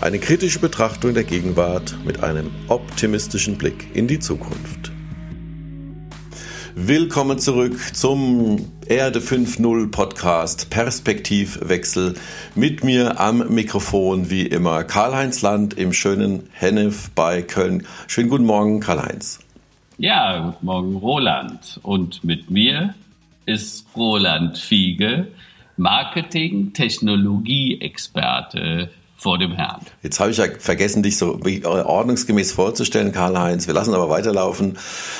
Eine kritische Betrachtung der Gegenwart mit einem optimistischen Blick in die Zukunft. Willkommen zurück zum Erde 5.0 Podcast Perspektivwechsel. Mit mir am Mikrofon wie immer Karl-Heinz Land im schönen Hennef bei Köln. Schönen guten Morgen, Karl-Heinz. Ja, guten Morgen, Roland. Und mit mir ist Roland Fiege, Marketing, Technologie-Experte vor dem Herrn. Jetzt habe ich ja vergessen, dich so ordnungsgemäß vorzustellen, Karl-Heinz. Wir lassen aber weiterlaufen.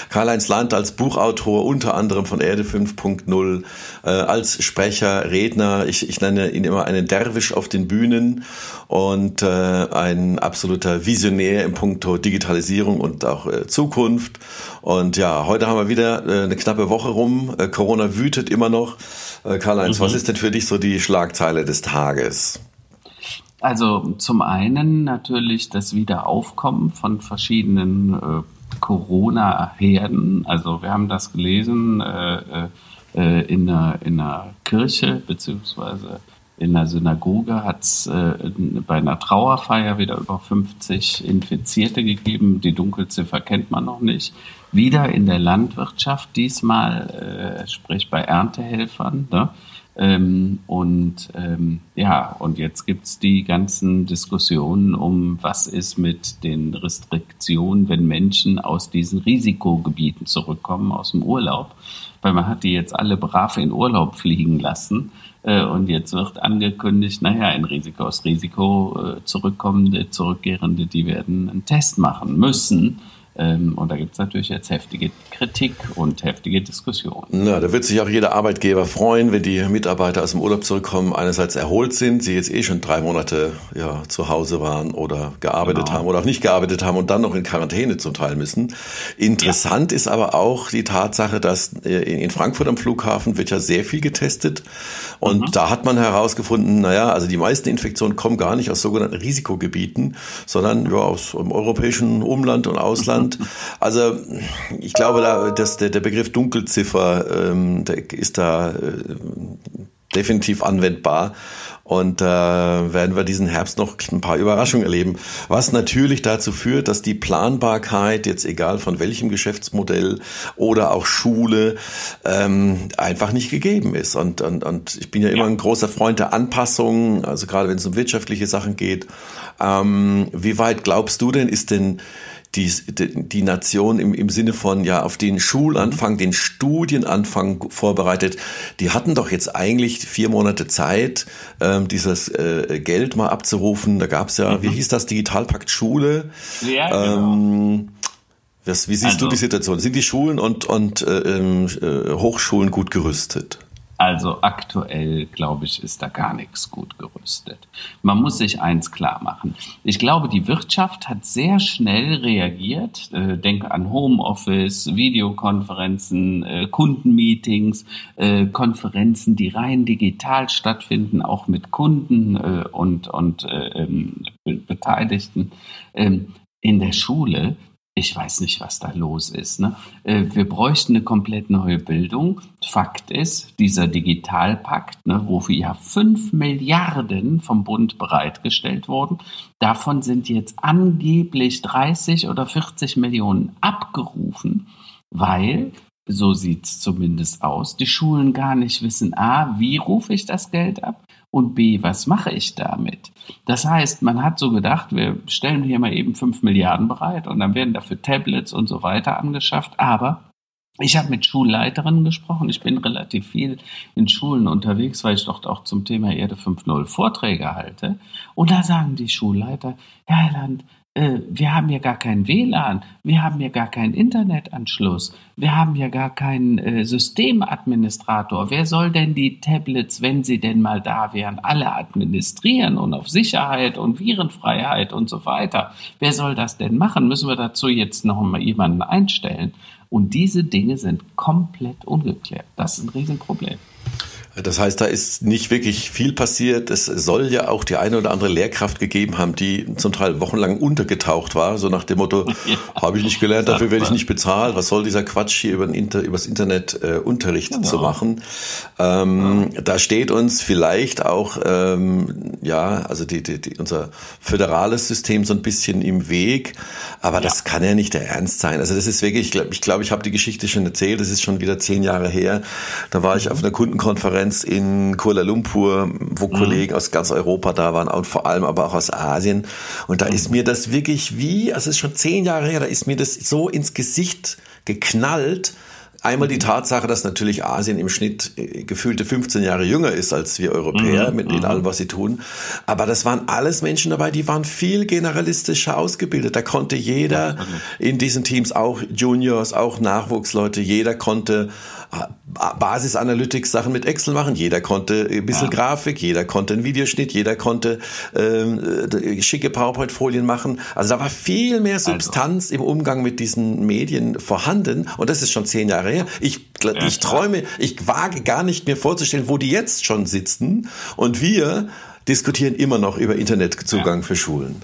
Karl-Heinz Land als Buchautor, unter anderem von Erde 5.0, äh, als Sprecher, Redner. Ich, ich nenne ihn immer einen Derwisch auf den Bühnen und äh, ein absoluter Visionär im Punkto Digitalisierung und auch äh, Zukunft. Und ja, heute haben wir wieder äh, eine knappe Woche rum. Äh, Corona wütet immer noch. Karl-Heinz, mhm. was ist denn für dich so die Schlagzeile des Tages? Also zum einen natürlich das Wiederaufkommen von verschiedenen äh, Corona-Herden. Also wir haben das gelesen äh, äh, in, einer, in einer Kirche beziehungsweise in der Synagoge hat es äh, bei einer Trauerfeier wieder über 50 Infizierte gegeben. Die Dunkelziffer kennt man noch nicht. Wieder in der Landwirtschaft, diesmal, äh, sprich bei Erntehelfern. Ne? Ähm, und ähm, ja, und jetzt gibt's die ganzen Diskussionen um, was ist mit den Restriktionen, wenn Menschen aus diesen Risikogebieten zurückkommen, aus dem Urlaub. Weil man hat die jetzt alle brav in Urlaub fliegen lassen. Äh, und jetzt wird angekündigt, naja, ein Risiko aus Risiko äh, zurückkommende, zurückkehrende, die werden einen Test machen müssen. Ähm, und da gibt es natürlich jetzt heftige Kritik und heftige Diskussionen. Na, da wird sich auch jeder Arbeitgeber freuen, wenn die Mitarbeiter aus dem Urlaub zurückkommen, einerseits erholt sind, sie jetzt eh schon drei Monate ja, zu Hause waren oder gearbeitet genau. haben oder auch nicht gearbeitet haben und dann noch in Quarantäne zum Teil müssen. Interessant ja. ist aber auch die Tatsache, dass äh, in Frankfurt am Flughafen wird ja sehr viel getestet und mhm. da hat man herausgefunden, naja, also die meisten Infektionen kommen gar nicht aus sogenannten Risikogebieten, sondern ja, aus dem europäischen Umland und Ausland. Deutschland. Also ich glaube, da, dass der, der Begriff Dunkelziffer ähm, ist da äh, definitiv anwendbar. Und äh, werden wir diesen Herbst noch ein paar Überraschungen erleben. Was natürlich dazu führt, dass die Planbarkeit, jetzt egal von welchem Geschäftsmodell oder auch Schule, ähm, einfach nicht gegeben ist. Und, und, und ich bin ja immer ein großer Freund der Anpassungen, also gerade wenn es um wirtschaftliche Sachen geht. Ähm, wie weit glaubst du denn, ist denn die, die Nation im, im Sinne von ja auf den Schulanfang, den Studienanfang vorbereitet. Die hatten doch jetzt eigentlich vier Monate Zeit, ähm, dieses äh, Geld mal abzurufen. Da gab's ja, mhm. wie hieß das, Digitalpakt Schule. Ja, genau. Ähm, was, wie siehst also, du die Situation? Sind die Schulen und, und äh, ähm, äh, Hochschulen gut gerüstet? Also aktuell, glaube ich, ist da gar nichts gut gerüstet. Man muss sich eins klar machen. Ich glaube, die Wirtschaft hat sehr schnell reagiert. Äh, denke an Homeoffice, Videokonferenzen, äh, Kundenmeetings, äh, Konferenzen, die rein digital stattfinden, auch mit Kunden äh, und, und äh, ähm, Beteiligten. Ähm, in der Schule ich weiß nicht, was da los ist. Ne? Äh, wir bräuchten eine komplett neue Bildung. Fakt ist, dieser Digitalpakt, ne, wofür ja fünf Milliarden vom Bund bereitgestellt wurden, davon sind jetzt angeblich 30 oder 40 Millionen abgerufen, weil so sieht es zumindest aus. Die Schulen gar nicht wissen, a, wie rufe ich das Geld ab und b, was mache ich damit? Das heißt, man hat so gedacht, wir stellen hier mal eben fünf Milliarden bereit und dann werden dafür Tablets und so weiter angeschafft, aber ich habe mit Schulleiterinnen gesprochen. Ich bin relativ viel in Schulen unterwegs, weil ich dort auch zum Thema Erde 5.0 Vorträge halte. Und da sagen die Schulleiter, Herr Land, äh, wir haben ja gar keinen WLAN, wir haben ja gar keinen Internetanschluss, wir haben ja gar keinen äh, Systemadministrator. Wer soll denn die Tablets, wenn sie denn mal da wären, alle administrieren und auf Sicherheit und Virenfreiheit und so weiter? Wer soll das denn machen? Müssen wir dazu jetzt noch mal jemanden einstellen? Und diese Dinge sind komplett ungeklärt. Das ist ein Riesenproblem. Das heißt, da ist nicht wirklich viel passiert. Es soll ja auch die eine oder andere Lehrkraft gegeben haben, die zum Teil wochenlang untergetaucht war, so nach dem Motto, habe ich nicht gelernt, dafür werde ich nicht bezahlt. Was soll dieser Quatsch hier über Inter, übers Internet äh, Unterricht genau. zu machen? Ähm, ja. Da steht uns vielleicht auch, ähm, ja, also die, die, die, unser föderales System so ein bisschen im Weg, aber ja. das kann ja nicht der Ernst sein. Also das ist wirklich, ich glaube, ich, glaub, ich habe die Geschichte schon erzählt, das ist schon wieder zehn Jahre her. Da war ich auf einer Kundenkonferenz Konferenz in Kuala Lumpur, wo mhm. Kollegen aus ganz Europa da waren und vor allem aber auch aus Asien. Und da mhm. ist mir das wirklich wie, also es ist schon zehn Jahre her, ist mir das so ins Gesicht geknallt, Einmal die Tatsache, dass natürlich Asien im Schnitt äh, gefühlte 15 Jahre jünger ist als wir Europäer mhm, mit in allem, was sie tun. Aber das waren alles Menschen dabei, die waren viel generalistischer ausgebildet. Da konnte jeder in diesen Teams, auch Juniors, auch Nachwuchsleute, jeder konnte Basis Analytics Sachen mit Excel machen. Jeder konnte ein bisschen ja. Grafik, jeder konnte einen Videoschnitt, jeder konnte ähm, äh, schicke PowerPoint-Folien machen. Also da war viel mehr also. Substanz also. im Umgang mit diesen Medien vorhanden. Und das ist schon zehn Jahre her. Ich, ja, ich träume, ich wage gar nicht mir vorzustellen, wo die jetzt schon sitzen. Und wir diskutieren immer noch über Internetzugang ja. für Schulen.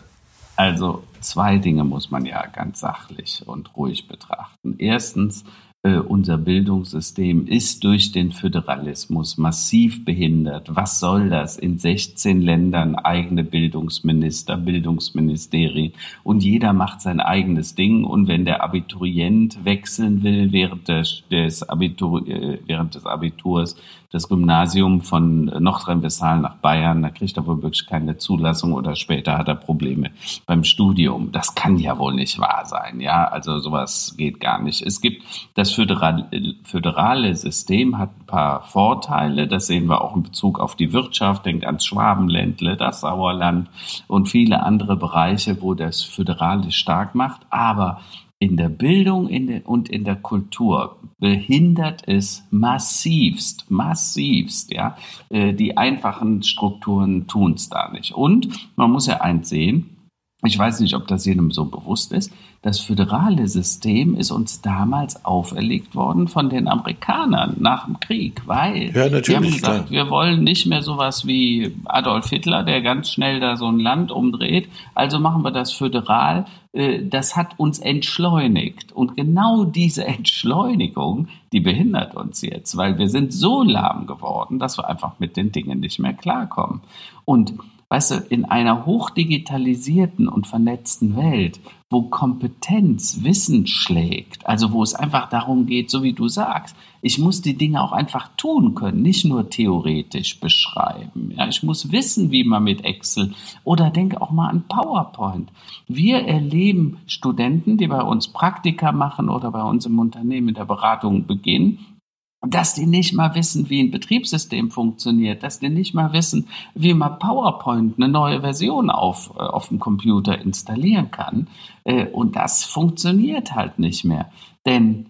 Also zwei Dinge muss man ja ganz sachlich und ruhig betrachten. Erstens, äh, unser Bildungssystem ist durch den Föderalismus massiv behindert. Was soll das? In 16 Ländern eigene Bildungsminister, Bildungsministerien und jeder macht sein eigenes Ding. Und wenn der Abiturient wechseln will während des, des, Abitur, äh, während des Abiturs, das Gymnasium von Nordrhein-Westfalen nach Bayern, da kriegt er wohl wirklich keine Zulassung oder später hat er Probleme beim Studium. Das kann ja wohl nicht wahr sein. Ja, also sowas geht gar nicht. Es gibt das föderale System hat ein paar Vorteile. Das sehen wir auch in Bezug auf die Wirtschaft. Denkt ans Schwabenländle, das Sauerland und viele andere Bereiche, wo das Föderale stark macht. Aber in der Bildung in der, und in der Kultur behindert es massivst, massivst, ja. Äh, die einfachen Strukturen tun es da nicht. Und man muss ja eins sehen, ich weiß nicht, ob das jedem so bewusst ist, das föderale System ist uns damals auferlegt worden von den Amerikanern nach dem Krieg, weil ja, wir haben gesagt, klar. wir wollen nicht mehr sowas wie Adolf Hitler, der ganz schnell da so ein Land umdreht, also machen wir das föderal. Äh, das hat uns entschleunigt. Und genau diese Entschleunigung, die behindert uns jetzt, weil wir sind so lahm geworden, dass wir einfach mit den Dingen nicht mehr klarkommen. Und Weißt du, in einer hochdigitalisierten und vernetzten Welt, wo Kompetenz Wissen schlägt, also wo es einfach darum geht, so wie du sagst, ich muss die Dinge auch einfach tun können, nicht nur theoretisch beschreiben. Ja, ich muss wissen, wie man mit Excel oder denke auch mal an PowerPoint. Wir erleben Studenten, die bei uns Praktika machen oder bei uns im Unternehmen in der Beratung beginnen, dass die nicht mal wissen, wie ein Betriebssystem funktioniert, dass die nicht mal wissen, wie man PowerPoint eine neue Version auf, äh, auf dem Computer installieren kann. Äh, und das funktioniert halt nicht mehr. Denn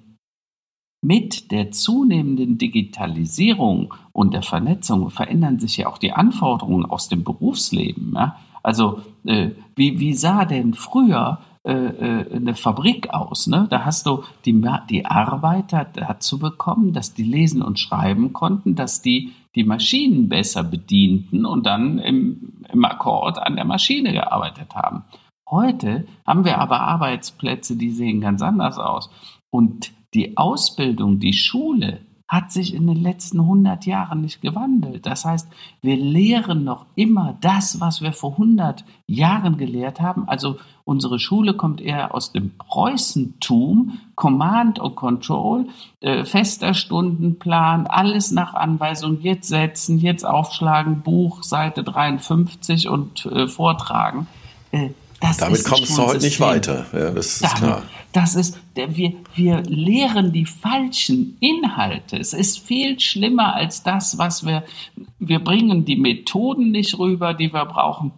mit der zunehmenden Digitalisierung und der Vernetzung verändern sich ja auch die Anforderungen aus dem Berufsleben. Also äh, wie, wie sah denn früher äh, äh, eine Fabrik aus. Ne? Da hast du die, die Arbeiter dazu bekommen, dass die lesen und schreiben konnten, dass die die Maschinen besser bedienten und dann im, im Akkord an der Maschine gearbeitet haben. Heute haben wir aber Arbeitsplätze, die sehen ganz anders aus. Und die Ausbildung, die Schule, hat sich in den letzten 100 Jahren nicht gewandelt. Das heißt, wir lehren noch immer das, was wir vor 100 Jahren gelehrt haben. Also unsere Schule kommt eher aus dem Preußentum, Command und Control, äh, fester Stundenplan, alles nach Anweisung, jetzt setzen, jetzt aufschlagen, Buch, Seite 53 und äh, vortragen. Äh, das Damit kommst du heute nicht weiter. Ja, das ist Damit, klar. Das ist, wir, wir lehren die falschen Inhalte. Es ist viel schlimmer als das, was wir, wir bringen die Methoden nicht rüber, die wir brauchen.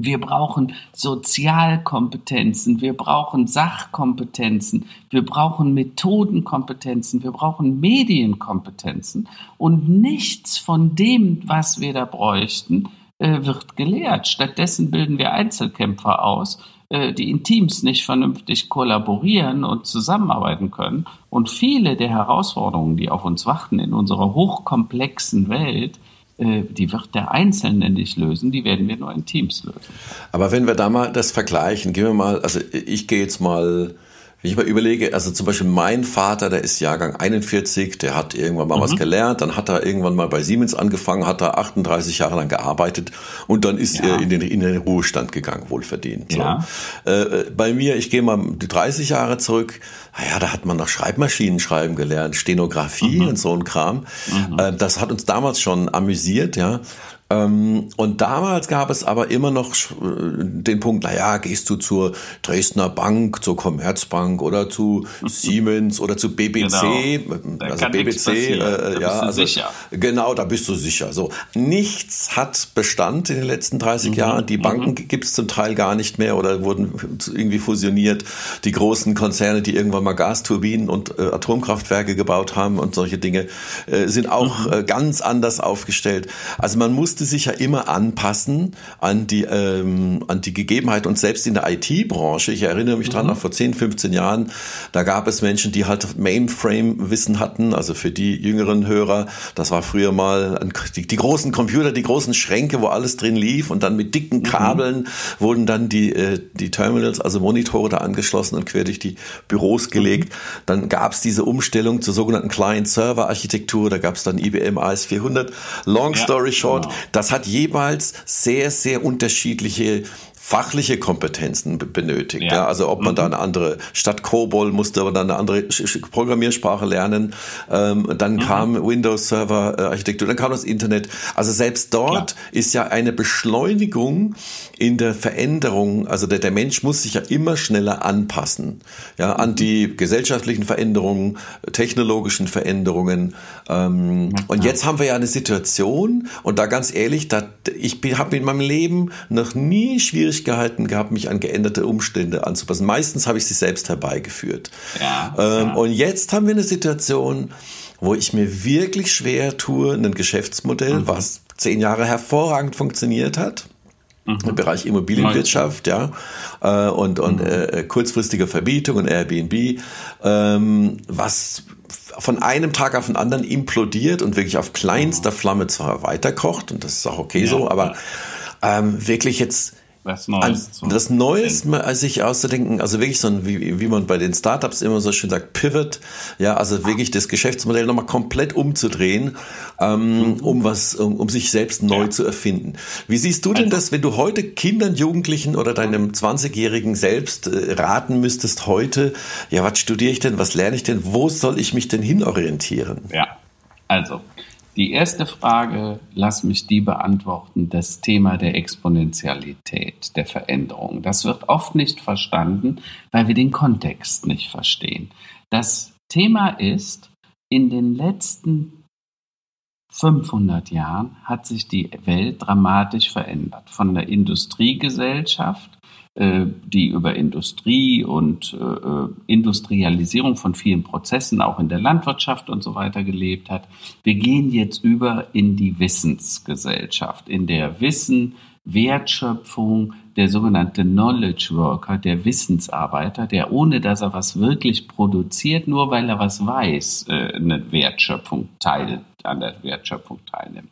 Wir brauchen Sozialkompetenzen, wir brauchen Sachkompetenzen, wir brauchen Methodenkompetenzen, wir brauchen Medienkompetenzen. Und nichts von dem, was wir da bräuchten, wird gelehrt. Stattdessen bilden wir Einzelkämpfer aus, äh, die in Teams nicht vernünftig kollaborieren und zusammenarbeiten können. Und viele der Herausforderungen, die auf uns warten in unserer hochkomplexen Welt, äh, die wird der Einzelne nicht lösen, die werden wir nur in Teams lösen. Aber wenn wir da mal das vergleichen, gehen wir mal, also ich gehe jetzt mal wenn ich mal überlege, also zum Beispiel mein Vater, der ist Jahrgang 41, der hat irgendwann mal mhm. was gelernt, dann hat er irgendwann mal bei Siemens angefangen, hat er 38 Jahre lang gearbeitet und dann ist ja. er in den, in den Ruhestand gegangen, wohlverdient. So. Ja. Äh, bei mir, ich gehe mal 30 Jahre zurück, naja, da hat man noch Schreibmaschinen schreiben gelernt, Stenografie mhm. und so ein Kram. Mhm. Äh, das hat uns damals schon amüsiert, ja. Ähm, und damals gab es aber immer noch äh, den Punkt, naja, gehst du zur Dresdner Bank, zur Commerzbank oder zu Siemens oder zu BBC, genau. also BBC, äh, ja, also sicher. genau, da bist du sicher. So nichts hat Bestand in den letzten 30 mhm. Jahren. Die Banken mhm. gibt es zum Teil gar nicht mehr oder wurden irgendwie fusioniert. Die großen Konzerne, die irgendwann mal Gasturbinen und äh, Atomkraftwerke gebaut haben und solche Dinge, äh, sind auch mhm. Äh, ganz anders aufgestellt. Also man muss musste sich ja immer anpassen an die, ähm, an die Gegebenheit und selbst in der IT-Branche, ich erinnere mich mhm. dran, noch vor 10, 15 Jahren, da gab es Menschen, die halt Mainframe-Wissen hatten, also für die jüngeren Hörer, das war früher mal ein, die, die, großen Computer, die großen Schränke, wo alles drin lief und dann mit dicken mhm. Kabeln mhm. wurden dann die, äh, die Terminals, also Monitore da angeschlossen und quer durch die Büros gelegt. Mhm. Dann gab es diese Umstellung zur sogenannten Client-Server-Architektur, da gab es dann IBM AS400. Long story short, genau. Das hat jeweils sehr, sehr unterschiedliche fachliche Kompetenzen benötigt. Ja. ja. also ob man mhm. da eine andere, statt COBOL musste man dann eine andere Programmiersprache lernen. Ähm, dann mhm. kam Windows Server äh, Architektur, dann kam das Internet. Also selbst dort Klar. ist ja eine Beschleunigung in der Veränderung. Also der, der Mensch muss sich ja immer schneller anpassen. Ja, an mhm. die gesellschaftlichen Veränderungen, technologischen Veränderungen. Ähm, ja, und jetzt haben wir ja eine Situation, und da ganz ehrlich, da, ich habe in meinem Leben noch nie schwierig Schwierigkeiten gehabt, mich an geänderte Umstände anzupassen. Meistens habe ich sie selbst herbeigeführt. Ja, ähm, ja. Und jetzt haben wir eine Situation, wo ich mir wirklich schwer tue, ein Geschäftsmodell, mhm. was zehn Jahre hervorragend funktioniert hat, mhm. im Bereich Immobilienwirtschaft, ja, äh, und, und mhm. äh, kurzfristige Verbietung und Airbnb, ähm, was von einem Tag auf den anderen implodiert und wirklich auf kleinster mhm. Flamme zwar weiterkocht, und das ist auch okay ja, so, aber ähm, wirklich jetzt was Neues. An, das Neues, sich auszudenken, also wirklich so ein, wie, wie man bei den Startups immer so schön sagt, Pivot, ja, also wirklich das Geschäftsmodell nochmal komplett umzudrehen, ähm, mhm. um was, um, um, sich selbst neu ja. zu erfinden. Wie siehst du denn also, das, wenn du heute Kindern, Jugendlichen oder deinem 20-Jährigen selbst äh, raten müsstest heute, ja, was studiere ich denn, was lerne ich denn, wo soll ich mich denn hinorientieren? Ja, also die erste Frage, lass mich die beantworten, das Thema der Exponentialität, der Veränderung. Das wird oft nicht verstanden, weil wir den Kontext nicht verstehen. Das Thema ist, in den letzten 500 Jahren hat sich die Welt dramatisch verändert. Von der Industriegesellschaft die über Industrie und äh, Industrialisierung von vielen Prozessen auch in der Landwirtschaft und so weiter gelebt hat. Wir gehen jetzt über in die Wissensgesellschaft, in der Wissen, Wertschöpfung, der sogenannte Knowledge Worker, der Wissensarbeiter, der ohne dass er was wirklich produziert, nur weil er was weiß, äh, eine Wertschöpfung teilt, an der Wertschöpfung teilnimmt.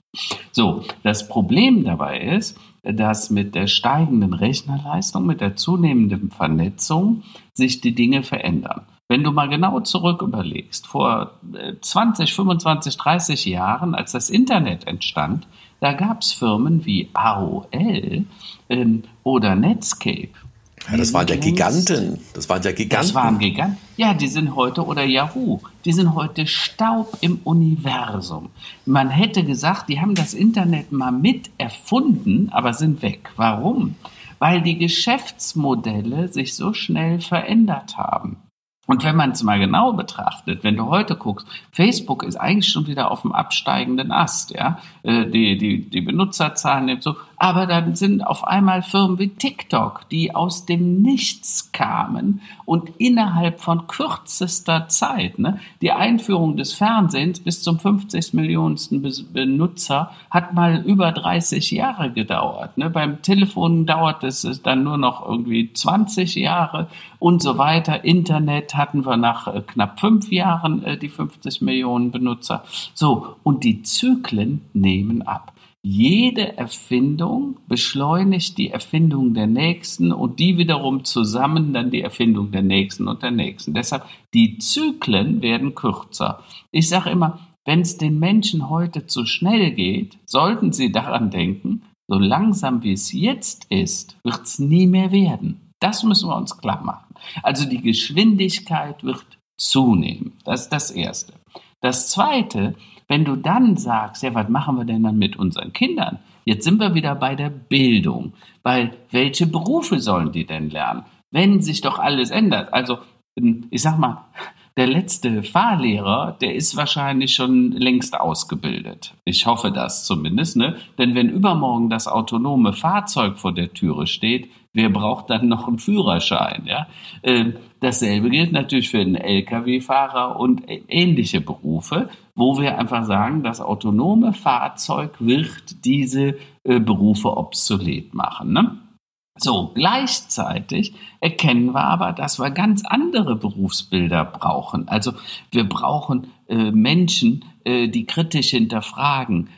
So, das Problem dabei ist, dass mit der steigenden Rechnerleistung, mit der zunehmenden Vernetzung sich die Dinge verändern. Wenn du mal genau zurück überlegst, vor 20, 25, 30 Jahren, als das Internet entstand, da gab es Firmen wie AOL ähm, oder Netscape ja, das waren ja Giganten. Das waren ja Giganten. Das waren Giganten. Ja, die sind heute, oder Yahoo, die sind heute Staub im Universum. Man hätte gesagt, die haben das Internet mal mit erfunden, aber sind weg. Warum? Weil die Geschäftsmodelle sich so schnell verändert haben. Und wenn man es mal genau betrachtet, wenn du heute guckst, Facebook ist eigentlich schon wieder auf dem absteigenden Ast, ja. Äh, die, die, die Benutzerzahlen so, aber dann sind auf einmal Firmen wie TikTok, die aus dem Nichts kamen und innerhalb von kürzester Zeit, ne, die Einführung des Fernsehens bis zum 50 Millionensten Benutzer hat mal über 30 Jahre gedauert. Ne. Beim Telefon dauert es dann nur noch irgendwie 20 Jahre und so weiter. Internet hatten wir nach äh, knapp fünf Jahren äh, die 50 Millionen Benutzer. So, und die Zyklen nehmen ab. Jede Erfindung beschleunigt die Erfindung der nächsten und die wiederum zusammen dann die Erfindung der nächsten und der nächsten. Deshalb, die Zyklen werden kürzer. Ich sage immer, wenn es den Menschen heute zu schnell geht, sollten sie daran denken, so langsam wie es jetzt ist, wird es nie mehr werden. Das müssen wir uns klar machen. Also die Geschwindigkeit wird zunehmen. Das ist das Erste. Das Zweite, wenn du dann sagst, ja, was machen wir denn dann mit unseren Kindern? Jetzt sind wir wieder bei der Bildung, weil welche Berufe sollen die denn lernen? Wenn sich doch alles ändert. Also, ich sag mal, der letzte Fahrlehrer, der ist wahrscheinlich schon längst ausgebildet. Ich hoffe das zumindest, ne? Denn wenn übermorgen das autonome Fahrzeug vor der Türe steht, wer braucht dann noch einen Führerschein, ja? Ähm, dasselbe gilt natürlich für den Lkw-Fahrer und ähnliche Berufe, wo wir einfach sagen, das autonome Fahrzeug wird diese äh, Berufe obsolet machen, ne? So, gleichzeitig erkennen wir aber, dass wir ganz andere Berufsbilder brauchen. Also wir brauchen äh, Menschen, äh, die kritisch hinterfragen,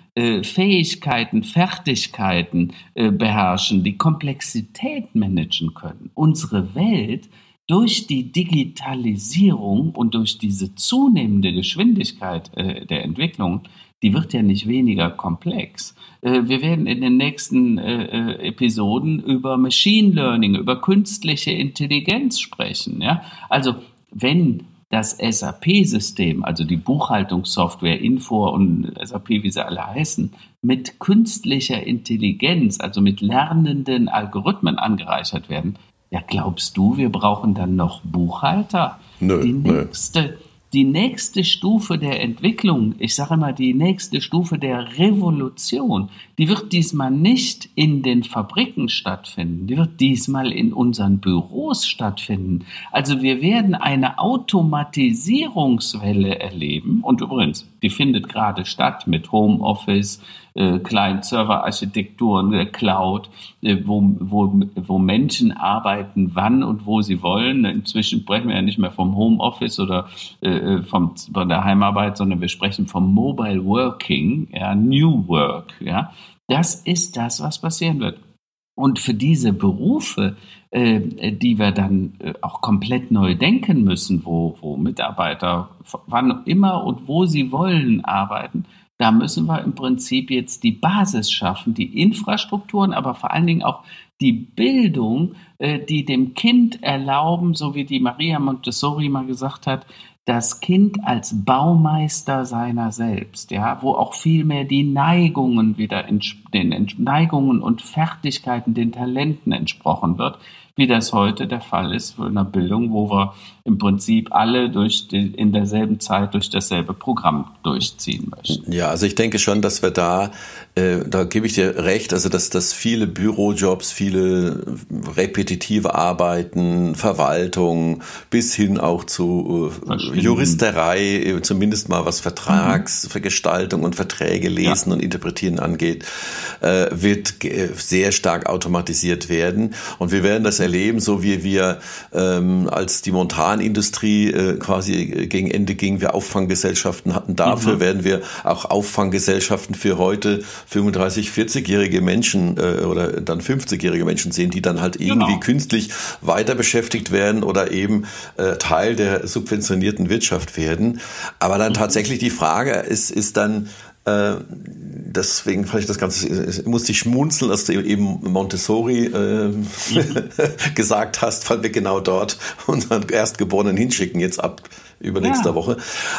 Fähigkeiten, Fertigkeiten äh, beherrschen, die Komplexität managen können. Unsere Welt durch die Digitalisierung und durch diese zunehmende Geschwindigkeit äh, der Entwicklung die wird ja nicht weniger komplex. Äh, wir werden in den nächsten äh, äh, Episoden über Machine Learning, über künstliche Intelligenz sprechen. Also wenn das SAP-System, also die Buchhaltungssoftware Info und SAP, wie sie alle heißen, mit künstlicher Intelligenz, also mit lernenden Algorithmen angereichert werden, ja, glaubst du, wir brauchen dann noch Buchhalter? Nö, die nächste, die nächste Stufe der Entwicklung, ich sage immer die nächste Stufe der Revolution, die wird diesmal nicht in den Fabriken stattfinden, die wird diesmal in unseren Büros stattfinden. Also wir werden eine Automatisierungswelle erleben und übrigens, die findet gerade statt mit Homeoffice, äh, Client-Server-Architekturen, der Cloud, äh, wo, wo, wo Menschen arbeiten, wann und wo sie wollen. Inzwischen sprechen wir ja nicht mehr vom Homeoffice oder äh, äh, vom, von der Heimarbeit, sondern wir sprechen vom Mobile Working, ja, New Work. Ja. Das ist das, was passieren wird. Und für diese Berufe, äh, die wir dann äh, auch komplett neu denken müssen, wo, wo Mitarbeiter wann immer und wo sie wollen arbeiten, da müssen wir im Prinzip jetzt die Basis schaffen, die Infrastrukturen, aber vor allen Dingen auch die Bildung, äh, die dem Kind erlauben, so wie die Maria Montessori mal gesagt hat, das Kind als Baumeister seiner selbst, ja, wo auch viel mehr die Neigungen wieder den Neigungen und Fertigkeiten, den Talenten entsprochen wird, wie das heute der Fall ist in der Bildung, wo wir im Prinzip alle durch die, in derselben Zeit durch dasselbe Programm durchziehen möchten. Ja, also ich denke schon, dass wir da, äh, da gebe ich dir recht, also dass, dass viele Bürojobs, viele repetitive Arbeiten, Verwaltung bis hin auch zu äh, Juristerei, äh, zumindest mal was Vertragsgestaltung mhm. und Verträge lesen ja. und interpretieren angeht, äh, wird äh, sehr stark automatisiert werden. Und wir werden das erleben, so wie wir ähm, als die Montanindustrie äh, quasi gegen Ende ging, wir Auffanggesellschaften hatten. Dafür mhm. werden wir auch Auffanggesellschaften für heute 35, 40-jährige Menschen äh, oder dann 50-jährige Menschen sehen, die dann halt irgendwie genau. künstlich weiter beschäftigt werden oder eben äh, Teil der subventionierten Wirtschaft werden. Aber dann mhm. tatsächlich die Frage ist, ist dann, äh, deswegen fand ich das Ganze, musste ich schmunzeln, dass du eben Montessori äh, mhm. gesagt hast, weil wir genau dort unseren Erstgeborenen hinschicken, jetzt ab übernächster ja. Woche.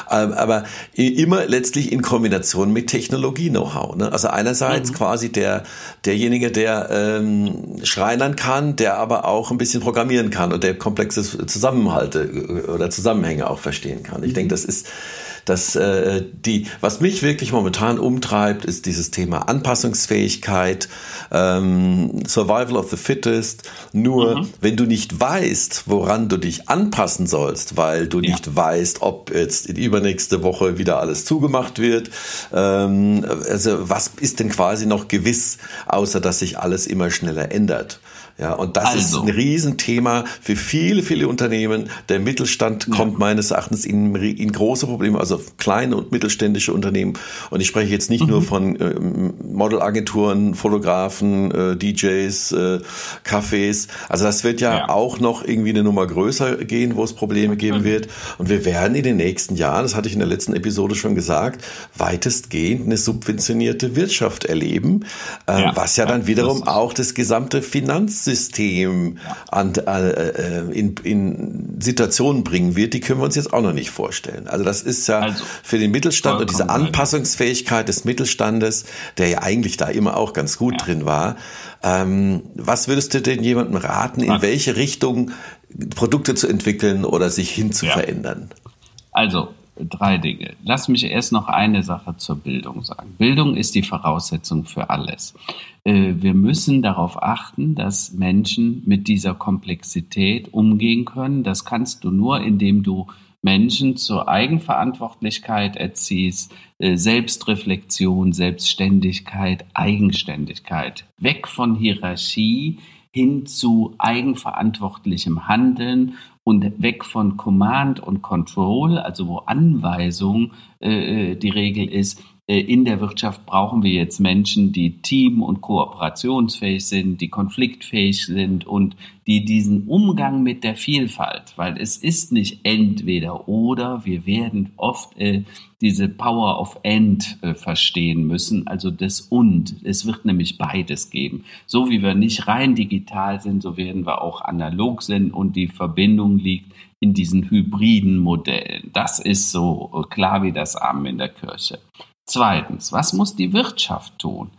Ähm, aber immer letztlich in Kombination mit Technologie-Know-how. Ne? Also einerseits mhm. quasi der, derjenige, der ähm, Schreinern kann, der aber auch ein bisschen programmieren kann und der komplexe Zusammenhalte äh, oder Zusammenhänge auch verstehen kann. Ich mhm. denke, das ist dass äh, die, was mich wirklich momentan umtreibt, ist dieses Thema Anpassungsfähigkeit, ähm, Survival of the Fittest. Nur mhm. wenn du nicht weißt, woran du dich anpassen sollst, weil du ja. nicht weißt, ob jetzt in übernächste Woche wieder alles zugemacht wird, ähm, also was ist denn quasi noch gewiss, außer dass sich alles immer schneller ändert? Ja, und das also. ist ein Riesenthema für viele, viele Unternehmen. Der Mittelstand ja. kommt meines Erachtens in, in große Probleme, also kleine und mittelständische Unternehmen. Und ich spreche jetzt nicht mhm. nur von äh, Modelagenturen, Fotografen, äh, DJs, äh, Cafés. Also das wird ja, ja, auch noch irgendwie eine Nummer größer gehen, wo es Probleme geben mhm. wird. Und wir werden in den nächsten Jahren, das hatte ich in der letzten Episode schon gesagt, weitestgehend eine subventionierte Wirtschaft erleben, äh, ja. was ja dann wiederum auch das gesamte Finanz System an, äh, äh, in, in Situationen bringen wird, die können wir uns jetzt auch noch nicht vorstellen. Also das ist ja also, für den Mittelstand und diese Anpassungsfähigkeit des Mittelstandes, der ja eigentlich da immer auch ganz gut ja. drin war. Ähm, was würdest du denn jemandem raten, in welche Richtung Produkte zu entwickeln oder sich hin zu ja. verändern? Also drei Dinge. Lass mich erst noch eine Sache zur Bildung sagen. Bildung ist die Voraussetzung für alles. Äh, wir müssen darauf achten, dass Menschen mit dieser Komplexität umgehen können. Das kannst du nur, indem du Menschen zur Eigenverantwortlichkeit erziehst, äh, Selbstreflexion, Selbstständigkeit, Eigenständigkeit. Weg von Hierarchie hin zu eigenverantwortlichem Handeln und weg von Command und Control, also wo Anweisung äh, äh die Regel ist, in der Wirtschaft brauchen wir jetzt Menschen, die team- und kooperationsfähig sind, die konfliktfähig sind und die diesen Umgang mit der Vielfalt, weil es ist nicht entweder oder, wir werden oft äh, diese Power of End äh, verstehen müssen, also das und. Es wird nämlich beides geben. So wie wir nicht rein digital sind, so werden wir auch analog sind und die Verbindung liegt in diesen hybriden Modellen. Das ist so äh, klar wie das Amen in der Kirche. Zweitens, was muss die Wirtschaft tun?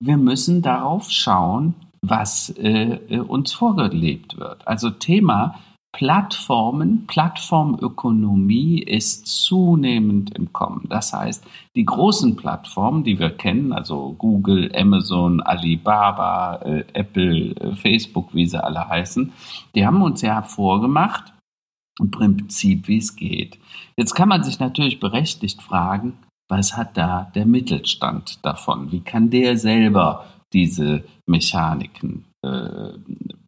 Wir müssen darauf schauen, was äh, äh, uns vorgelebt wird. Also Thema Plattformen, Plattformökonomie ist zunehmend im Kommen. Das heißt, die großen Plattformen, die wir kennen, also Google, Amazon, Alibaba, äh, Apple, äh, Facebook, wie sie alle heißen, die haben uns ja vorgemacht, im Prinzip, wie es geht. Jetzt kann man sich natürlich berechtigt fragen, was hat da der Mittelstand davon? Wie kann der selber diese Mechaniken äh,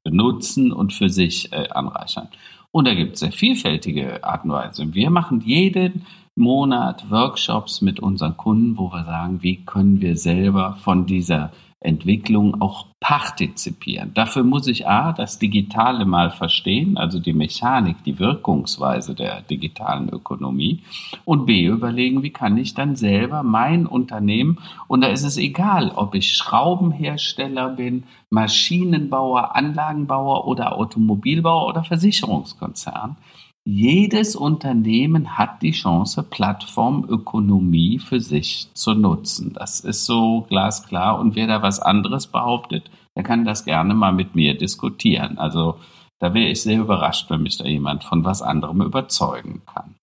benutzen und für sich äh, anreichern? Und da gibt es sehr vielfältige Art und Weise. Wir machen jeden Monat Workshops mit unseren Kunden, wo wir sagen, wie können wir selber von dieser Entwicklung auch partizipieren. Dafür muss ich A, das Digitale mal verstehen, also die Mechanik, die Wirkungsweise der digitalen Ökonomie und B, überlegen, wie kann ich dann selber mein Unternehmen, und da ist es egal, ob ich Schraubenhersteller bin, Maschinenbauer, Anlagenbauer oder Automobilbauer oder Versicherungskonzern, jedes Unternehmen hat die Chance, Plattformökonomie für sich zu nutzen. Das ist so glasklar. Und wer da was anderes behauptet, der kann das gerne mal mit mir diskutieren. Also da wäre ich sehr überrascht, wenn mich da jemand von was anderem überzeugen kann.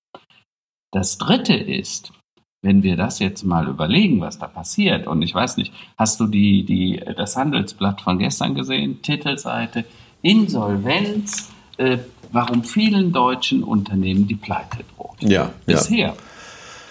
Das Dritte ist, wenn wir das jetzt mal überlegen, was da passiert, und ich weiß nicht, hast du die, die, das Handelsblatt von gestern gesehen? Titelseite Insolvenz äh, warum vielen deutschen Unternehmen die Pleite droht. Ja, Bisher ja.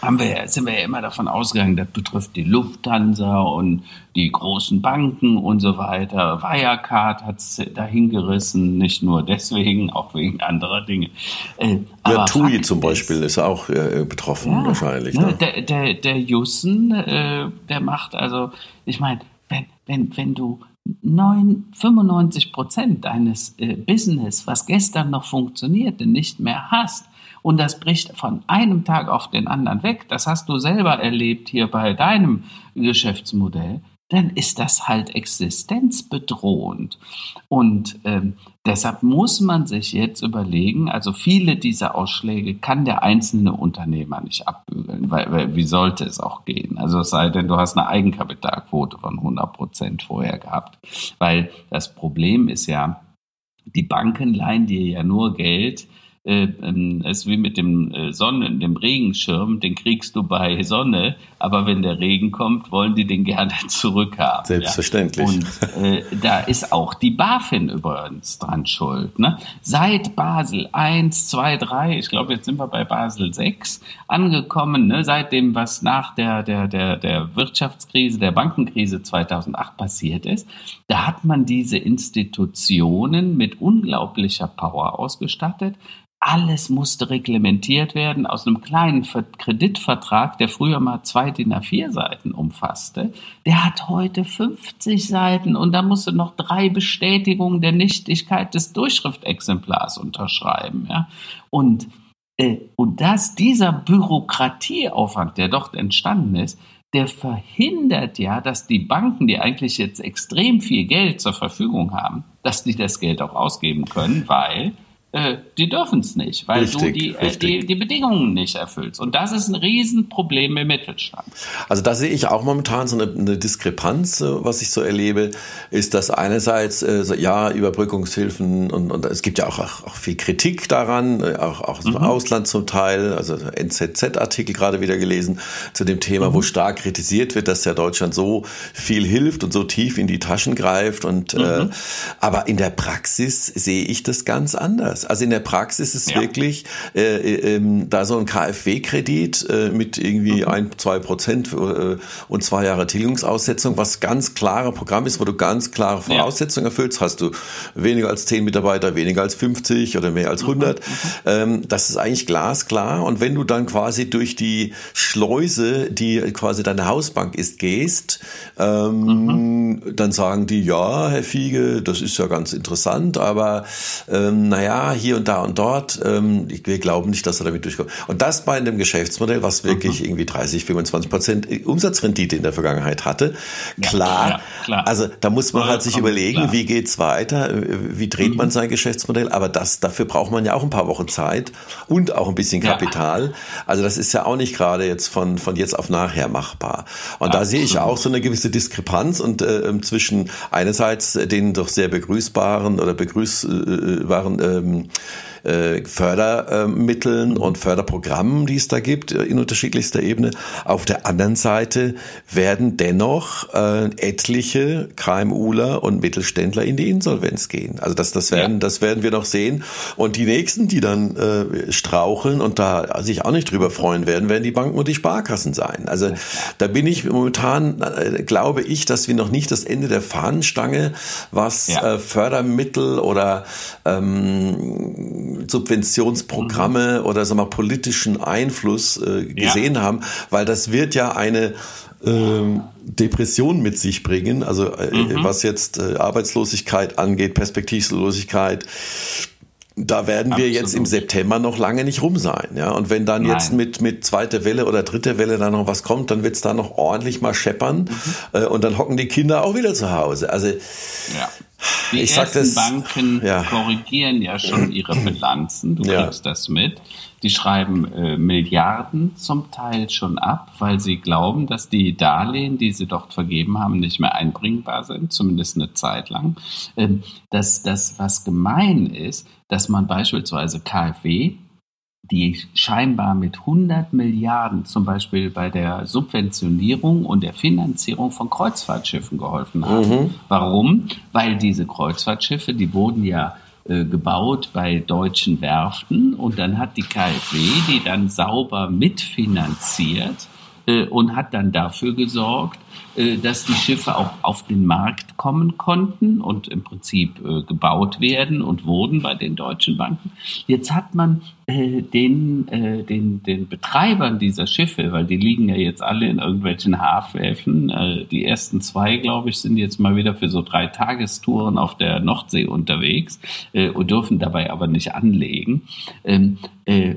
Haben wir, sind wir ja immer davon ausgegangen, das betrifft die Lufthansa und die großen Banken und so weiter. Wirecard hat es dahin gerissen, nicht nur deswegen, auch wegen anderer Dinge. Äh, ja, TUI zum Beispiel ist, ist auch äh, betroffen ja, wahrscheinlich. Ne? ne? Der, der, der Jussen, äh, der macht also, ich meine, wenn, wenn, wenn du 9, 95 Prozent deines äh, Business, was gestern noch funktionierte, nicht mehr hast. Und das bricht von einem Tag auf den anderen weg. Das hast du selber erlebt hier bei deinem Geschäftsmodell dann ist das halt existenzbedrohend. Und ähm, deshalb muss man sich jetzt überlegen, also viele dieser Ausschläge kann der einzelne Unternehmer nicht abbügeln, weil, weil wie sollte es auch gehen? Also es sei denn, du hast eine Eigenkapitalquote von 100 Prozent vorher gehabt, weil das Problem ist ja, die Banken leihen dir ja nur Geld, äh, ähm, es ist wie mit dem äh, Sonnen, dem Regenschirm, den kriegst du bei Sonne, aber wenn der Regen kommt, wollen die den gerne zurückhaben. Selbstverständlich. Ja? Und äh, da ist auch die BaFin übrigens dran schuld. Ne? Seit Basel 1, 2, 3, ich glaube, jetzt sind wir bei Basel 6 angekommen, ne? seit dem, was nach der, der, der, der Wirtschaftskrise, der Bankenkrise 2008 passiert ist, da hat man diese Institutionen mit unglaublicher Power ausgestattet alles musste reglementiert werden aus einem kleinen Kreditvertrag, der früher mal zwei DIN A4 Seiten umfasste. Der hat heute 50 Seiten und da musste noch drei Bestätigungen der Nichtigkeit des Durchschriftexemplars unterschreiben. Ja? Und, äh, und dass dieser Bürokratieaufwand, der dort entstanden ist, der verhindert ja, dass die Banken, die eigentlich jetzt extrem viel Geld zur Verfügung haben, dass die das Geld auch ausgeben können, weil äh, die dürfen es nicht, weil richtig, du die, äh, die, die, Bedingungen nicht erfüllst. Und das ist ein Riesenproblem im Mittelstand. Also da sehe ich auch momentan so eine, eine Diskrepanz, äh, was ich so erlebe, ist, dass einerseits, äh, so, ja, Überbrückungshilfen und, und es gibt ja auch, auch, auch viel Kritik daran, äh, auch, auch mhm. im Ausland zum Teil, also NZZ-Artikel gerade wieder gelesen zu dem Thema, mhm. wo stark kritisiert wird, dass ja Deutschland so viel hilft und so tief in die Taschen greift. Und mhm. äh, aber in der Praxis sehe ich das ganz anders anders. Also in der Praxis ist es ja. wirklich äh, äh, ähm, da so ein KfW-Kredit äh, mit irgendwie mhm. ein, zwei Prozent äh, und zwei Jahre Tilgungsaussetzung, was ganz klare Programm ist, wo du ganz klare Voraussetzungen ja. erfüllst. Hast du weniger als zehn Mitarbeiter, weniger als 50 oder mehr als 100. Mhm. mhm. Ähm, das ist eigentlich glasklar. Und wenn du dann quasi durch die Schleuse, die quasi deine Hausbank ist, gehst, ähm, mhm. dann sagen die, ja, Herr Fiege, das ist ja ganz interessant, aber ähm, naja, hier und da und dort. Ähm, wir glauben nicht, dass er damit durchkommt. Und das bei einem Geschäftsmodell, was wirklich mhm. irgendwie 30, 25 Prozent Umsatzrendite in der Vergangenheit hatte. Klar, ja, klar. also da muss man halt sich überlegen, klar. wie geht's weiter, wie dreht mhm. man sein Geschäftsmodell. Aber das, dafür braucht man ja auch ein paar Wochen Zeit und auch ein bisschen Kapital. Ja. Also das ist ja auch nicht gerade jetzt von, von jetzt auf nachher machbar. Und ja, da sehe ich auch so eine gewisse Diskrepanz und äh, ähm, zwischen einerseits den doch sehr begrüßbaren oder begrüßbaren äh, ähm, äh, Fördermitteln und Förderprogrammen, die es da gibt, äh, in unterschiedlichster Ebene. Auf der anderen Seite werden dennoch äh, etliche KMUler und Mittelständler in die Insolvenz gehen. Also das, das werden, ja. das werden wir noch sehen. Und die nächsten, die dann äh, straucheln und da sich auch nicht drüber freuen werden, werden die Banken und die Sparkassen sein. Also da bin ich momentan, äh, glaube ich, dass wir noch nicht das Ende der Fahnenstange, was ja. äh, Fördermittel oder ähm, Subventionsprogramme mhm. oder sag mal politischen Einfluss äh, gesehen ja. haben, weil das wird ja eine ähm, Depression mit sich bringen, also äh, mhm. was jetzt äh, Arbeitslosigkeit angeht, Perspektivlosigkeit. Da werden wir Absolut. jetzt im September noch lange nicht rum sein, ja. Und wenn dann Nein. jetzt mit mit zweiter Welle oder dritter Welle da noch was kommt, dann wird's da noch ordentlich mal scheppern mhm. äh, und dann hocken die Kinder auch wieder zu Hause. Also ja. Die ich ersten das, Banken ja. korrigieren ja schon ihre Bilanzen. Du ja. kriegst das mit. Die schreiben äh, Milliarden zum Teil schon ab, weil sie glauben, dass die Darlehen, die sie dort vergeben haben, nicht mehr einbringbar sind, zumindest eine Zeit lang. Ähm, dass das, was gemein ist, dass man beispielsweise KfW die scheinbar mit 100 Milliarden zum Beispiel bei der Subventionierung und der Finanzierung von Kreuzfahrtschiffen geholfen haben. Mhm. Warum? Weil diese Kreuzfahrtschiffe, die wurden ja äh, gebaut bei deutschen Werften und dann hat die KfW die dann sauber mitfinanziert äh, und hat dann dafür gesorgt, dass die Schiffe auch auf den Markt kommen konnten und im Prinzip äh, gebaut werden und wurden bei den deutschen Banken. Jetzt hat man den, den, den Betreibern dieser Schiffe, weil die liegen ja jetzt alle in irgendwelchen Hafenhäfen, die ersten zwei, glaube ich, sind jetzt mal wieder für so drei Tagestouren auf der Nordsee unterwegs und dürfen dabei aber nicht anlegen. Ähm,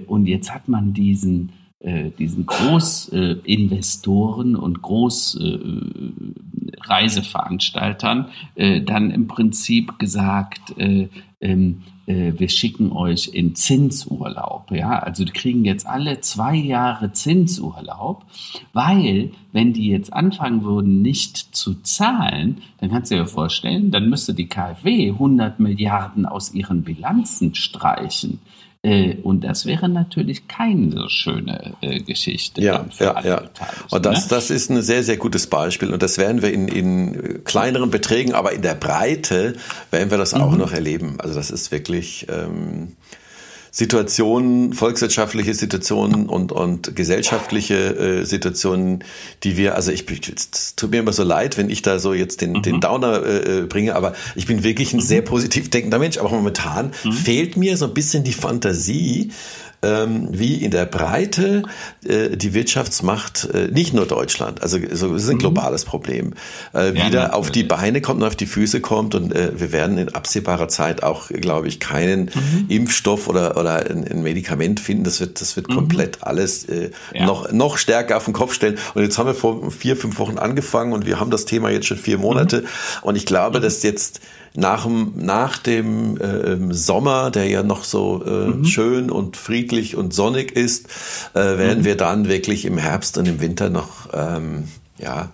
und jetzt hat man diesen äh, diesen Großinvestoren und Großreiseveranstaltern äh, dann im Prinzip gesagt, äh, ähm, wir schicken euch in Zinsurlaub. Ja, also die kriegen jetzt alle zwei Jahre Zinsurlaub, weil wenn die jetzt anfangen würden, nicht zu zahlen, dann kannst du dir vorstellen, dann müsste die KfW 100 Milliarden aus ihren Bilanzen streichen. Äh, und das wäre natürlich keine so schöne äh, Geschichte. Ja, ja, ja. Und das, ne? das ist ein sehr, sehr gutes Beispiel. Und das werden wir in, in kleineren Beträgen, aber in der Breite werden wir das mhm. auch noch erleben. Also das ist wirklich. Ähm, Situationen, volkswirtschaftliche Situationen und, und gesellschaftliche äh, Situationen, die wir, also ich, es tut mir immer so leid, wenn ich da so jetzt den, mhm. den Downer äh, äh, bringe, aber ich bin wirklich ein mhm. sehr positiv denkender Mensch, aber momentan mhm. fehlt mir so ein bisschen die Fantasie, ähm, wie in der Breite äh, die Wirtschaftsmacht, äh, nicht nur Deutschland, also so, es ist ein mhm. globales Problem, äh, ja, wieder auf die Beine kommt und auf die Füße kommt und äh, wir werden in absehbarer Zeit auch, glaube ich, keinen mhm. Impfstoff oder, oder ein, ein, Medikament finden. Das wird, das wird mhm. komplett alles äh, ja. noch, noch stärker auf den Kopf stellen. Und jetzt haben wir vor vier, fünf Wochen angefangen und wir haben das Thema jetzt schon vier Monate. Mhm. Und ich glaube, mhm. dass jetzt nach dem, nach dem äh, Sommer, der ja noch so äh, mhm. schön und friedlich und sonnig ist, äh, werden mhm. wir dann wirklich im Herbst und im Winter noch ähm, ja,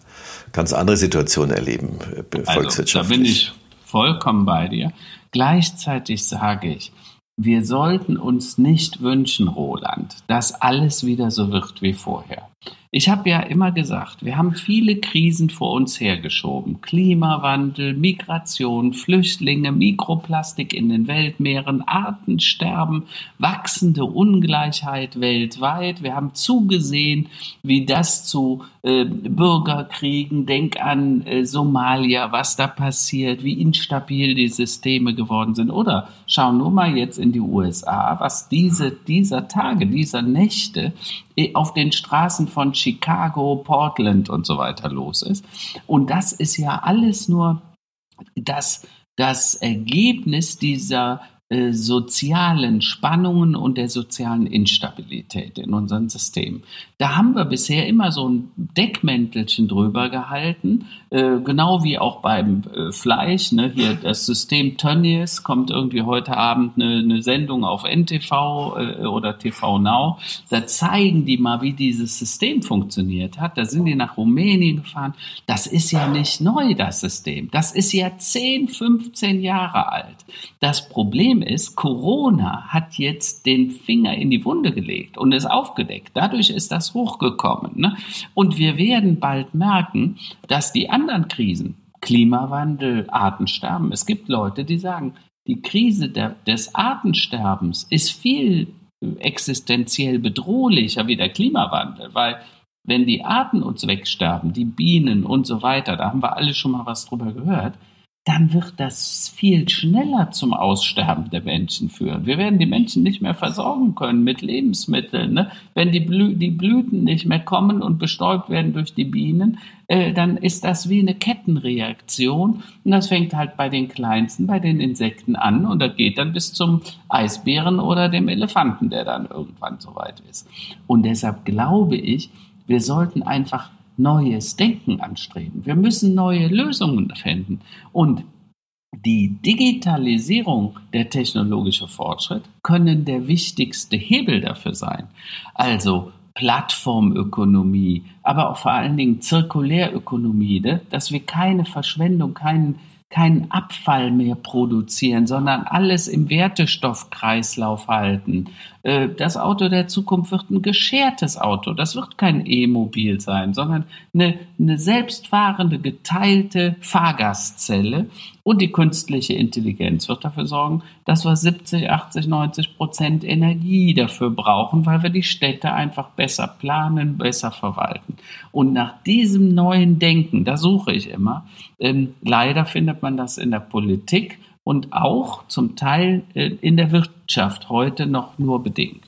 ganz andere Situationen erleben, äh, volkswirtschaftlich. Also, da bin ich vollkommen bei dir. Gleichzeitig sage ich, wir sollten uns nicht wünschen, Roland, dass alles wieder so wird wie vorher. Ich habe ja immer gesagt, wir haben viele Krisen vor uns hergeschoben. Klimawandel, Migration, Flüchtlinge, Mikroplastik in den Weltmeeren, Artensterben, wachsende Ungleichheit weltweit. Wir haben zugesehen, wie das zu äh, Bürgerkriegen, denk an äh, Somalia, was da passiert, wie instabil die Systeme geworden sind. Oder schau nur mal jetzt in die USA, was diese, dieser Tage, dieser Nächte auf den Straßen von Chicago, Portland und so weiter los ist. Und das ist ja alles nur das, das Ergebnis dieser äh, sozialen Spannungen und der sozialen Instabilität in unserem System. Da haben wir bisher immer so ein Deckmäntelchen drüber gehalten, äh, genau wie auch beim äh, Fleisch. Ne? Hier das System Tönnies kommt irgendwie heute Abend eine, eine Sendung auf NTV äh, oder TV Now. Da zeigen die mal, wie dieses System funktioniert hat. Da sind die nach Rumänien gefahren. Das ist ja nicht neu, das System. Das ist ja 10, 15 Jahre alt. Das Problem Problem ist, Corona hat jetzt den Finger in die Wunde gelegt und ist aufgedeckt. Dadurch ist das hochgekommen. Ne? Und wir werden bald merken, dass die anderen Krisen, Klimawandel, Artensterben, es gibt Leute, die sagen, die Krise der, des Artensterbens ist viel existenziell bedrohlicher wie der Klimawandel, weil wenn die Arten uns wegsterben, die Bienen und so weiter, da haben wir alle schon mal was drüber gehört, dann wird das viel schneller zum Aussterben der Menschen führen. Wir werden die Menschen nicht mehr versorgen können mit Lebensmitteln. Ne? Wenn die, Blü die, Blüten nicht mehr kommen und bestäubt werden durch die Bienen, äh, dann ist das wie eine Kettenreaktion. Und das fängt halt bei den Kleinsten, bei den Insekten an und das geht dann bis zum Eisbären oder dem Elefanten, der dann irgendwann soweit ist. Und deshalb glaube ich, wir sollten einfach neues Denken anstreben. Wir müssen neue Lösungen finden. Und die Digitalisierung, der technologische Fortschritt können der wichtigste Hebel dafür sein. Also Plattformökonomie, aber auch vor allen Dingen Zirkulärökonomie, ne? dass wir keine Verschwendung, keinen keinen Abfall mehr produzieren, sondern alles im Wertestoffkreislauf halten. Äh, das Auto der Zukunft wird ein geschertes Auto. Das wird kein E-Mobil sein, sondern eine, eine selbstfahrende, geteilte Fahrgastzelle. Und die künstliche Intelligenz wird dafür sorgen, dass wir 70, 80, 90 Prozent Energie dafür brauchen, weil wir die Städte einfach besser planen, besser verwalten. Und nach diesem neuen Denken, da suche ich immer, ähm, leider findet man das in der Politik und auch zum Teil äh, in der Wirtschaft heute noch nur bedingt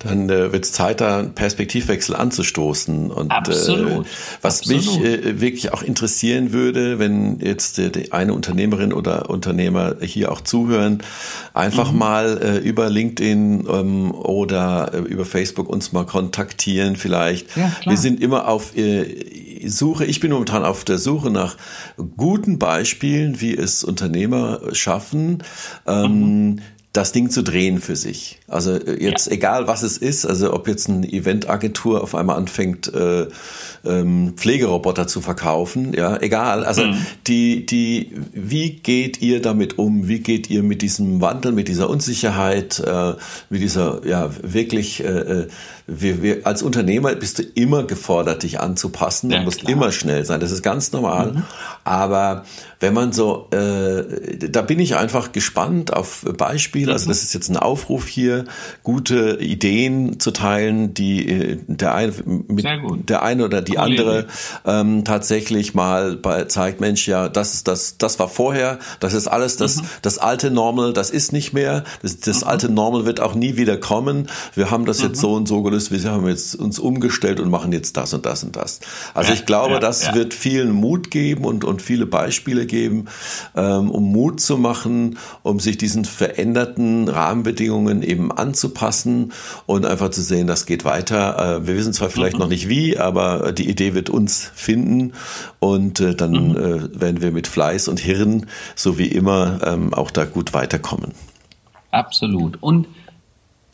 dann äh, wird es Zeit, da einen Perspektivwechsel anzustoßen. Und Absolut. Äh, was Absolut. mich äh, wirklich auch interessieren würde, wenn jetzt äh, die eine Unternehmerin oder Unternehmer hier auch zuhören, einfach mhm. mal äh, über LinkedIn ähm, oder äh, über Facebook uns mal kontaktieren vielleicht. Ja, klar. Wir sind immer auf äh, Suche, ich bin momentan auf der Suche nach guten Beispielen, wie es Unternehmer schaffen, ähm, mhm das Ding zu drehen für sich. Also äh, jetzt ja. egal was es ist, also ob jetzt eine Eventagentur auf einmal anfängt, äh, ähm, Pflegeroboter zu verkaufen, ja, egal. Also mhm. die, die, wie geht ihr damit um? Wie geht ihr mit diesem Wandel, mit dieser Unsicherheit, äh, mit dieser, ja, wirklich, äh, äh wir, wir, als Unternehmer bist du immer gefordert, dich anzupassen. Ja, du musst klar. immer schnell sein. Das ist ganz normal. Mhm. Aber wenn man so, äh, da bin ich einfach gespannt auf Beispiele. Also mhm. das ist jetzt ein Aufruf hier, gute Ideen zu teilen, die äh, der eine, mit der eine oder die cool andere ähm, tatsächlich mal bei, zeigt, Mensch, ja, das ist das, das war vorher, das ist alles das, mhm. das alte Normal, das ist nicht mehr. Das, das mhm. alte Normal wird auch nie wieder kommen. Wir haben das jetzt mhm. so und so gelöst, wir haben jetzt uns umgestellt und machen jetzt das und das und das. Also ja, ich glaube, ja, das ja. wird vielen Mut geben und, und viele Beispiele geben, ähm, um Mut zu machen, um sich diesen veränderten Rahmenbedingungen eben anzupassen und einfach zu sehen, das geht weiter. Äh, wir wissen zwar vielleicht mhm. noch nicht wie, aber die Idee wird uns finden und äh, dann mhm. äh, werden wir mit Fleiß und Hirn, so wie immer, ähm, auch da gut weiterkommen. Absolut. Und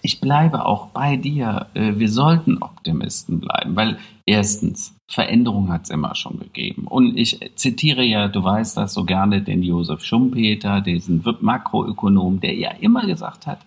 ich bleibe auch bei dir. Äh, wir sollten Optimisten bleiben, weil erstens, Veränderung hat es immer schon gegeben. Und ich zitiere ja, du weißt das so gerne, den Josef Schumpeter, diesen Makroökonom, der ja immer gesagt hat,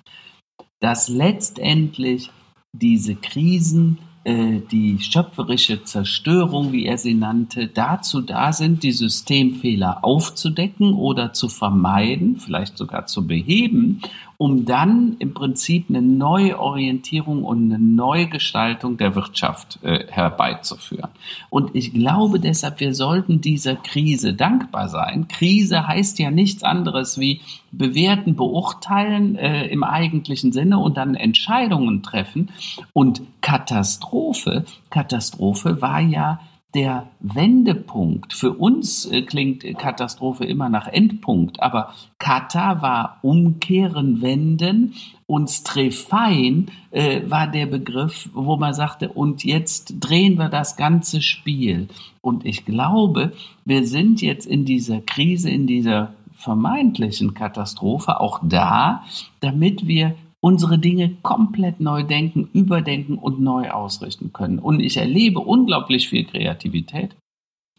dass letztendlich diese Krisen äh, die schöpferische Zerstörung, wie er sie nannte, dazu da sind, die Systemfehler aufzudecken oder zu vermeiden, vielleicht sogar zu beheben um dann im Prinzip eine Neuorientierung und eine Neugestaltung der Wirtschaft äh, herbeizuführen. Und ich glaube deshalb, wir sollten dieser Krise dankbar sein. Krise heißt ja nichts anderes wie bewerten, beurteilen äh, im eigentlichen Sinne und dann Entscheidungen treffen. Und Katastrophe, Katastrophe war ja der Wendepunkt. Für uns äh, klingt Katastrophe immer nach Endpunkt, aber Kata war umkehren, wenden und Strefein äh, war der Begriff, wo man sagte, und jetzt drehen wir das ganze Spiel. Und ich glaube, wir sind jetzt in dieser Krise, in dieser vermeintlichen Katastrophe auch da, damit wir unsere Dinge komplett neu denken, überdenken und neu ausrichten können. Und ich erlebe unglaublich viel Kreativität.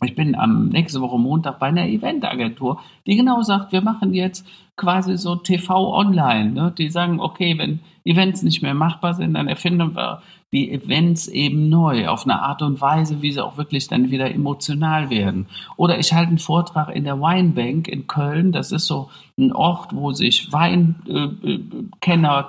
Ich bin am nächste Woche Montag bei einer Eventagentur, die genau sagt, wir machen jetzt quasi so TV online. Ne? Die sagen, okay, wenn Events nicht mehr machbar sind, dann erfinden wir die Events eben neu, auf eine Art und Weise, wie sie auch wirklich dann wieder emotional werden. Oder ich halte einen Vortrag in der Weinbank in Köln. Das ist so ein Ort, wo sich Weinkenner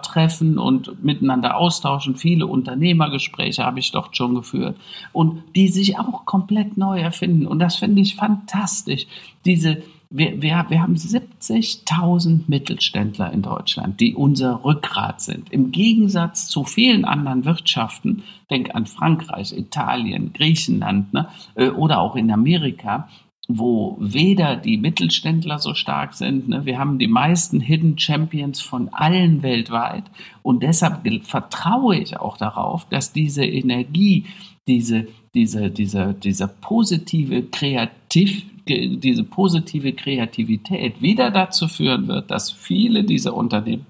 treffen und miteinander austauschen. Viele Unternehmergespräche habe ich dort schon geführt. Und die sich auch komplett neu erfinden. Und das finde ich fantastisch. Diese, wir, wir, wir haben 70.000 Mittelständler in Deutschland, die unser Rückgrat sind. Im Gegensatz zu vielen anderen Wirtschaften, denk an Frankreich, Italien, Griechenland ne, äh, oder auch in Amerika, wo weder die Mittelständler so stark sind. Ne? Wir haben die meisten Hidden Champions von allen weltweit. Und deshalb vertraue ich auch darauf, dass diese Energie, diese, diese, diese, dieser positive Kreativ, diese positive Kreativität wieder dazu führen wird, dass viele dieser Unternehmen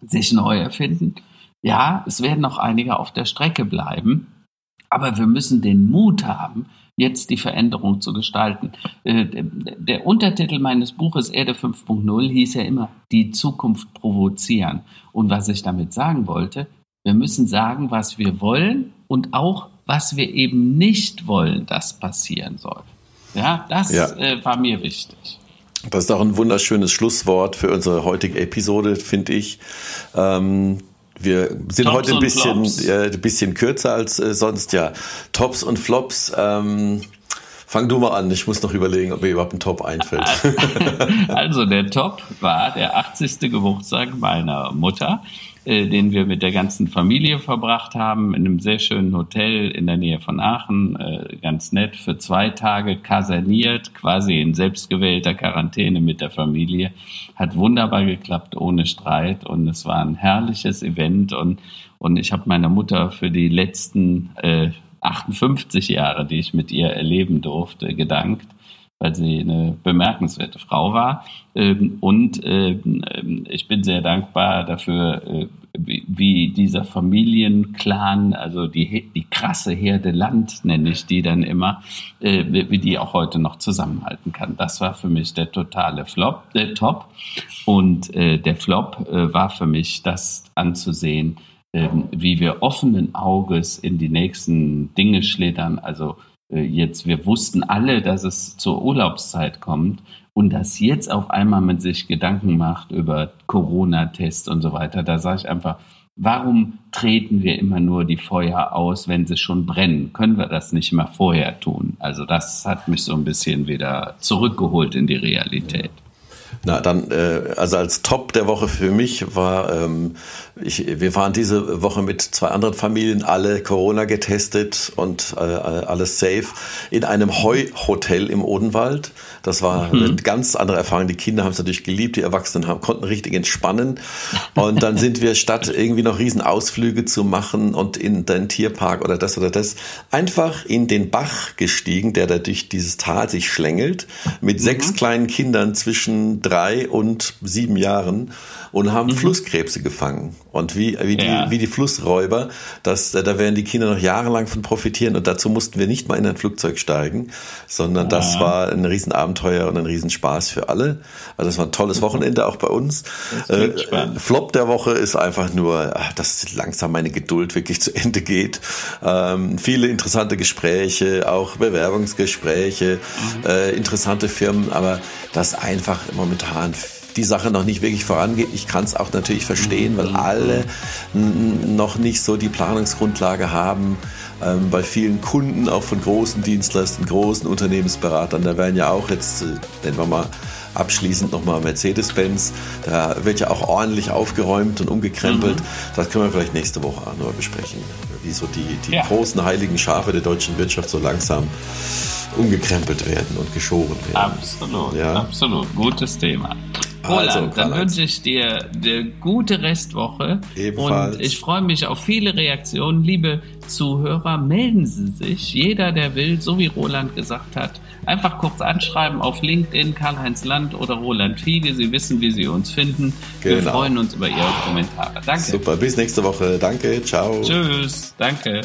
sich neu erfinden. Ja, es werden noch einige auf der Strecke bleiben, aber wir müssen den Mut haben, jetzt die Veränderung zu gestalten. Äh, der Untertitel meines Buches Erde 5.0 hieß ja immer Die Zukunft provozieren. Und was ich damit sagen wollte, wir müssen sagen, was wir wollen und auch, was wir eben nicht wollen, dass passieren soll. Ja, das ja. Äh, war mir wichtig. Das ist auch ein wunderschönes Schlusswort für unsere heutige Episode, finde ich. Ähm, wir sind Tops heute ein bisschen, äh, ein bisschen kürzer als äh, sonst, ja. Tops und Flops. Ähm, fang du mal an, ich muss noch überlegen, ob mir überhaupt ein Top einfällt. Also der Top war der 80. Geburtstag meiner Mutter. Äh, den wir mit der ganzen Familie verbracht haben, in einem sehr schönen Hotel in der Nähe von Aachen, äh, ganz nett, für zwei Tage kaserniert, quasi in selbstgewählter Quarantäne mit der Familie. Hat wunderbar geklappt, ohne Streit. Und es war ein herrliches Event. Und, und ich habe meiner Mutter für die letzten äh, 58 Jahre, die ich mit ihr erleben durfte, gedankt weil sie eine bemerkenswerte Frau war. Ähm, und ähm, ich bin sehr dankbar dafür, äh, wie dieser Familienclan, also die, die krasse Herde Land, nenne ich die dann immer, äh, wie die auch heute noch zusammenhalten kann. Das war für mich der totale Flop, der Top. Und äh, der Flop war für mich das anzusehen, ähm, wie wir offenen Auges in die nächsten Dinge schlittern. Also jetzt, wir wussten alle, dass es zur Urlaubszeit kommt und dass jetzt auf einmal man sich Gedanken macht über Corona-Tests und so weiter. Da sage ich einfach, warum treten wir immer nur die Feuer aus, wenn sie schon brennen? Können wir das nicht mal vorher tun? Also das hat mich so ein bisschen wieder zurückgeholt in die Realität. Na, dann, äh, also als Top der Woche für mich war, ähm, ich, wir waren diese Woche mit zwei anderen Familien alle Corona getestet und äh, alles safe in einem Heuhotel im Odenwald. Das war mhm. eine ganz andere Erfahrung. Die Kinder haben es natürlich geliebt, die Erwachsenen haben, konnten richtig entspannen. Und dann sind wir statt irgendwie noch Riesenausflüge zu machen und in den Tierpark oder das oder das, einfach in den Bach gestiegen, der da durch dieses Tal sich schlängelt, mit mhm. sechs kleinen Kindern zwischen drei und sieben Jahren und haben mhm. Flusskrebse gefangen. Und wie, wie, die, ja. wie die Flussräuber, das, da werden die Kinder noch jahrelang von profitieren. Und dazu mussten wir nicht mal in ein Flugzeug steigen, sondern ja. das war ein Riesenabenteuer und ein Riesenspaß für alle. Also das war ein tolles Wochenende auch bei uns. Äh, Flop der Woche ist einfach nur, dass langsam meine Geduld wirklich zu Ende geht. Ähm, viele interessante Gespräche, auch Bewerbungsgespräche, mhm. äh, interessante Firmen, aber das einfach momentan die Sache noch nicht wirklich vorangeht. Ich kann es auch natürlich verstehen, weil alle noch nicht so die Planungsgrundlage haben. Ähm, bei vielen Kunden, auch von großen Dienstleistern, großen Unternehmensberatern, da werden ja auch jetzt, äh, nennen wir mal, abschließend nochmal Mercedes-Benz. Da wird ja auch ordentlich aufgeräumt und umgekrempelt. Mhm. Das können wir vielleicht nächste Woche auch noch besprechen, wie so die, die ja. großen heiligen Schafe der deutschen Wirtschaft so langsam umgekrempelt werden und geschoren werden. Absolut, ja? absolut. Gutes Thema. Roland, also, dann wünsche ich dir eine gute Restwoche. Ebenfalls. Und ich freue mich auf viele Reaktionen. Liebe Zuhörer, melden Sie sich. Jeder, der will, so wie Roland gesagt hat, einfach kurz anschreiben auf LinkedIn, Karl-Heinz Land oder Roland Fiege. Sie wissen, wie Sie uns finden. Genau. Wir freuen uns über Ihre Kommentare. Danke. Super, bis nächste Woche. Danke, ciao. Tschüss, danke.